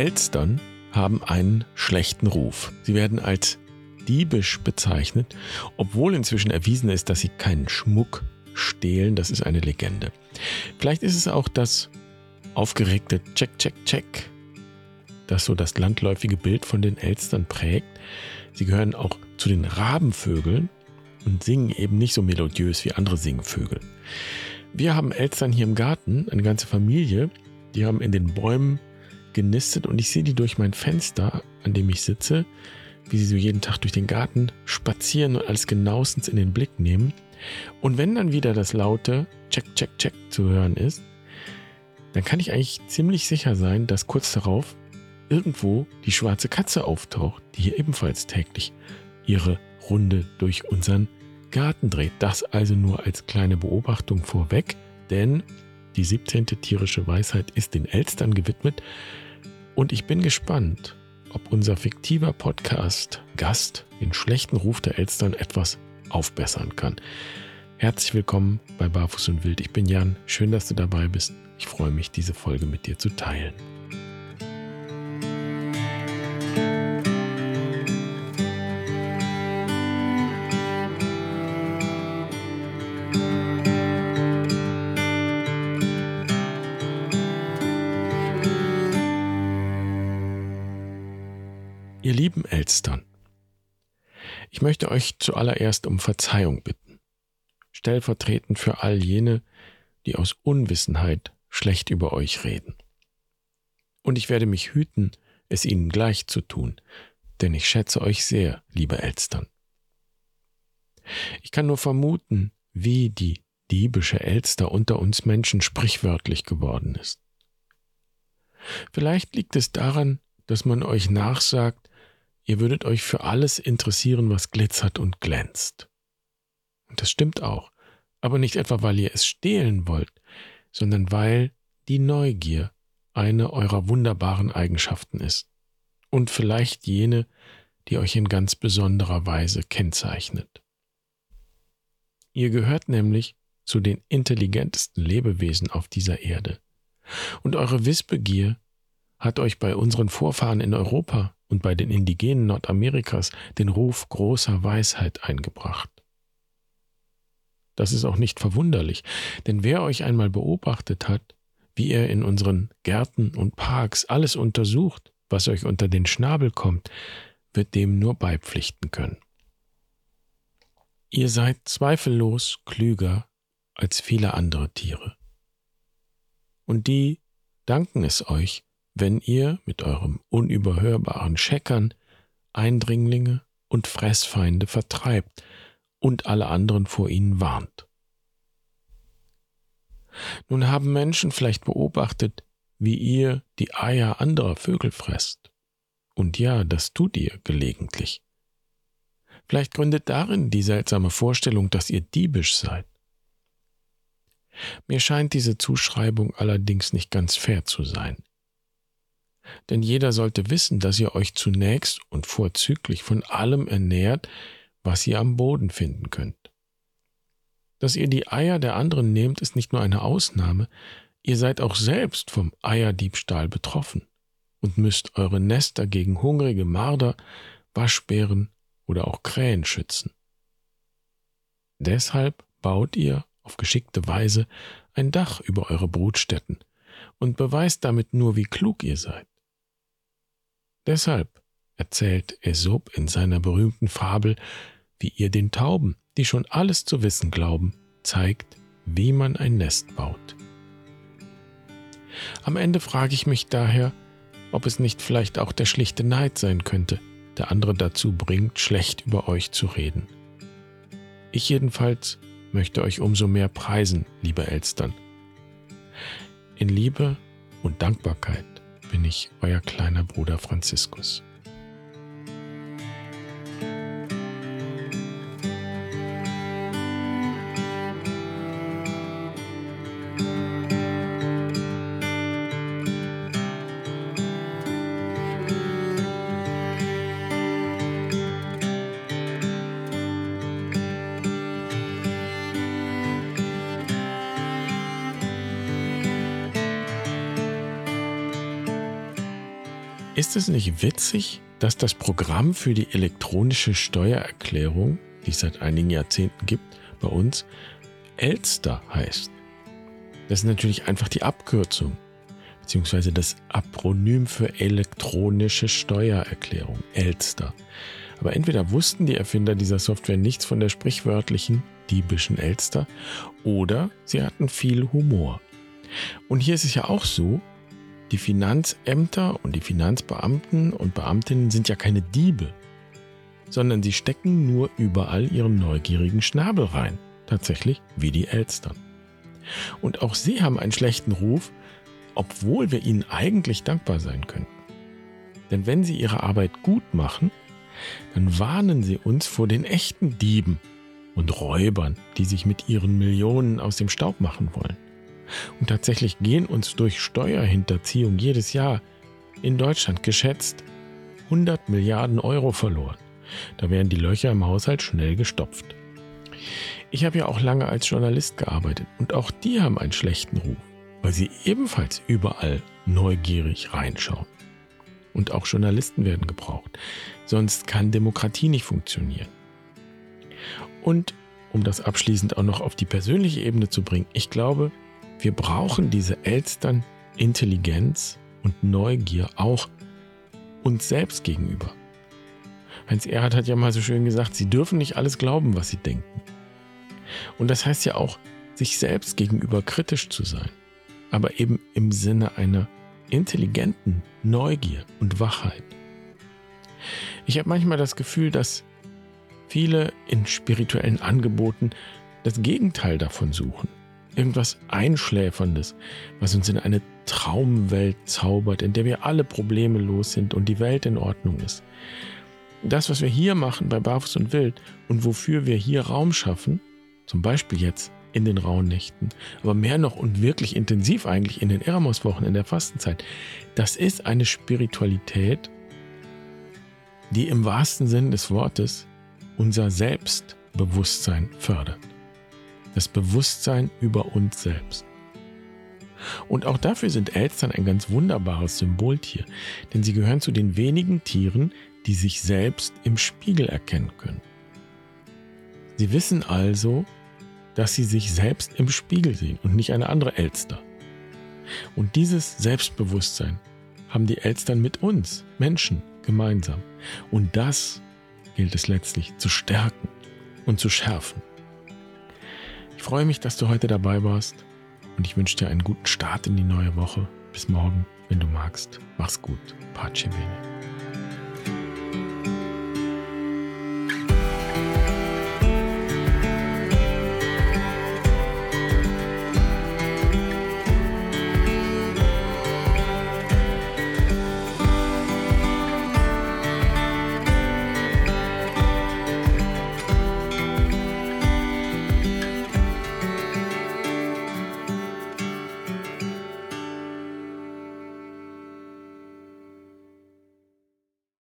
Elstern haben einen schlechten Ruf. Sie werden als diebisch bezeichnet, obwohl inzwischen erwiesen ist, dass sie keinen Schmuck stehlen. Das ist eine Legende. Vielleicht ist es auch das aufgeregte Check, Check, Check, das so das landläufige Bild von den Elstern prägt. Sie gehören auch zu den Rabenvögeln und singen eben nicht so melodiös wie andere Singvögel. Wir haben Elstern hier im Garten, eine ganze Familie. Die haben in den Bäumen genistet und ich sehe die durch mein Fenster, an dem ich sitze, wie sie so jeden Tag durch den Garten spazieren und alles genauestens in den Blick nehmen. Und wenn dann wieder das laute Check, Check, Check zu hören ist, dann kann ich eigentlich ziemlich sicher sein, dass kurz darauf irgendwo die schwarze Katze auftaucht, die hier ebenfalls täglich ihre Runde durch unseren Garten dreht. Das also nur als kleine Beobachtung vorweg, denn die 17. tierische Weisheit ist den Elstern gewidmet und ich bin gespannt, ob unser fiktiver Podcast Gast den schlechten Ruf der Elstern etwas aufbessern kann. Herzlich willkommen bei Barfuß und Wild. Ich bin Jan. Schön, dass du dabei bist. Ich freue mich, diese Folge mit dir zu teilen. Ihr lieben Elstern, ich möchte euch zuallererst um Verzeihung bitten, stellvertretend für all jene, die aus Unwissenheit schlecht über euch reden. Und ich werde mich hüten, es ihnen gleich zu tun, denn ich schätze euch sehr, liebe Elstern. Ich kann nur vermuten, wie die diebische Elster unter uns Menschen sprichwörtlich geworden ist. Vielleicht liegt es daran, dass man euch nachsagt, Ihr würdet euch für alles interessieren, was glitzert und glänzt. Und das stimmt auch, aber nicht etwa, weil ihr es stehlen wollt, sondern weil die Neugier eine eurer wunderbaren Eigenschaften ist und vielleicht jene, die euch in ganz besonderer Weise kennzeichnet. Ihr gehört nämlich zu den intelligentesten Lebewesen auf dieser Erde. Und eure Wissbegier hat euch bei unseren Vorfahren in Europa und bei den Indigenen Nordamerikas den Ruf großer Weisheit eingebracht. Das ist auch nicht verwunderlich, denn wer euch einmal beobachtet hat, wie er in unseren Gärten und Parks alles untersucht, was euch unter den Schnabel kommt, wird dem nur beipflichten können. Ihr seid zweifellos klüger als viele andere Tiere. Und die danken es euch, wenn ihr mit eurem unüberhörbaren Scheckern Eindringlinge und Fressfeinde vertreibt und alle anderen vor ihnen warnt. Nun haben Menschen vielleicht beobachtet, wie ihr die Eier anderer Vögel fresst. Und ja, das tut ihr gelegentlich. Vielleicht gründet darin die seltsame Vorstellung, dass ihr diebisch seid. Mir scheint diese Zuschreibung allerdings nicht ganz fair zu sein denn jeder sollte wissen, dass ihr euch zunächst und vorzüglich von allem ernährt, was ihr am Boden finden könnt. Dass ihr die Eier der anderen nehmt, ist nicht nur eine Ausnahme, ihr seid auch selbst vom Eierdiebstahl betroffen und müsst eure Nester gegen hungrige Marder, Waschbären oder auch Krähen schützen. Deshalb baut ihr auf geschickte Weise ein Dach über eure Brutstätten und beweist damit nur, wie klug ihr seid. Deshalb erzählt Aesop in seiner berühmten Fabel, wie ihr den Tauben, die schon alles zu wissen glauben, zeigt, wie man ein Nest baut. Am Ende frage ich mich daher, ob es nicht vielleicht auch der schlichte Neid sein könnte, der andere dazu bringt, schlecht über euch zu reden. Ich jedenfalls möchte euch umso mehr preisen, liebe Elstern. In Liebe und Dankbarkeit bin ich, euer kleiner Bruder Franziskus. Ist es nicht witzig, dass das Programm für die elektronische Steuererklärung, die es seit einigen Jahrzehnten gibt, bei uns Elster heißt? Das ist natürlich einfach die Abkürzung, beziehungsweise das Apronym für elektronische Steuererklärung, Elster. Aber entweder wussten die Erfinder dieser Software nichts von der sprichwörtlichen diebischen Elster oder sie hatten viel Humor. Und hier ist es ja auch so, die Finanzämter und die Finanzbeamten und Beamtinnen sind ja keine Diebe, sondern sie stecken nur überall ihren neugierigen Schnabel rein, tatsächlich wie die Elstern. Und auch sie haben einen schlechten Ruf, obwohl wir ihnen eigentlich dankbar sein können. Denn wenn sie ihre Arbeit gut machen, dann warnen sie uns vor den echten Dieben und Räubern, die sich mit ihren Millionen aus dem Staub machen wollen. Und tatsächlich gehen uns durch Steuerhinterziehung jedes Jahr in Deutschland geschätzt 100 Milliarden Euro verloren. Da werden die Löcher im Haushalt schnell gestopft. Ich habe ja auch lange als Journalist gearbeitet und auch die haben einen schlechten Ruf, weil sie ebenfalls überall neugierig reinschauen. Und auch Journalisten werden gebraucht. Sonst kann Demokratie nicht funktionieren. Und um das abschließend auch noch auf die persönliche Ebene zu bringen, ich glaube, wir brauchen diese Elstern Intelligenz und Neugier auch uns selbst gegenüber. Heinz Erhard hat ja mal so schön gesagt, sie dürfen nicht alles glauben, was sie denken. Und das heißt ja auch, sich selbst gegenüber kritisch zu sein, aber eben im Sinne einer intelligenten Neugier und Wachheit. Ich habe manchmal das Gefühl, dass viele in spirituellen Angeboten das Gegenteil davon suchen. Irgendwas Einschläferndes, was uns in eine Traumwelt zaubert, in der wir alle Probleme los sind und die Welt in Ordnung ist. Das, was wir hier machen bei Barfuß und Wild und wofür wir hier Raum schaffen, zum Beispiel jetzt in den rauen Nächten, aber mehr noch und wirklich intensiv eigentlich in den Eramos-Wochen in der Fastenzeit. Das ist eine Spiritualität, die im wahrsten Sinn des Wortes unser Selbstbewusstsein fördert. Das Bewusstsein über uns selbst. Und auch dafür sind Elstern ein ganz wunderbares Symboltier, denn sie gehören zu den wenigen Tieren, die sich selbst im Spiegel erkennen können. Sie wissen also, dass sie sich selbst im Spiegel sehen und nicht eine andere Elster. Und dieses Selbstbewusstsein haben die Elstern mit uns, Menschen, gemeinsam. Und das gilt es letztlich zu stärken und zu schärfen. Ich freue mich, dass du heute dabei warst und ich wünsche dir einen guten Start in die neue Woche. Bis morgen, wenn du magst. Mach's gut. Pace bene.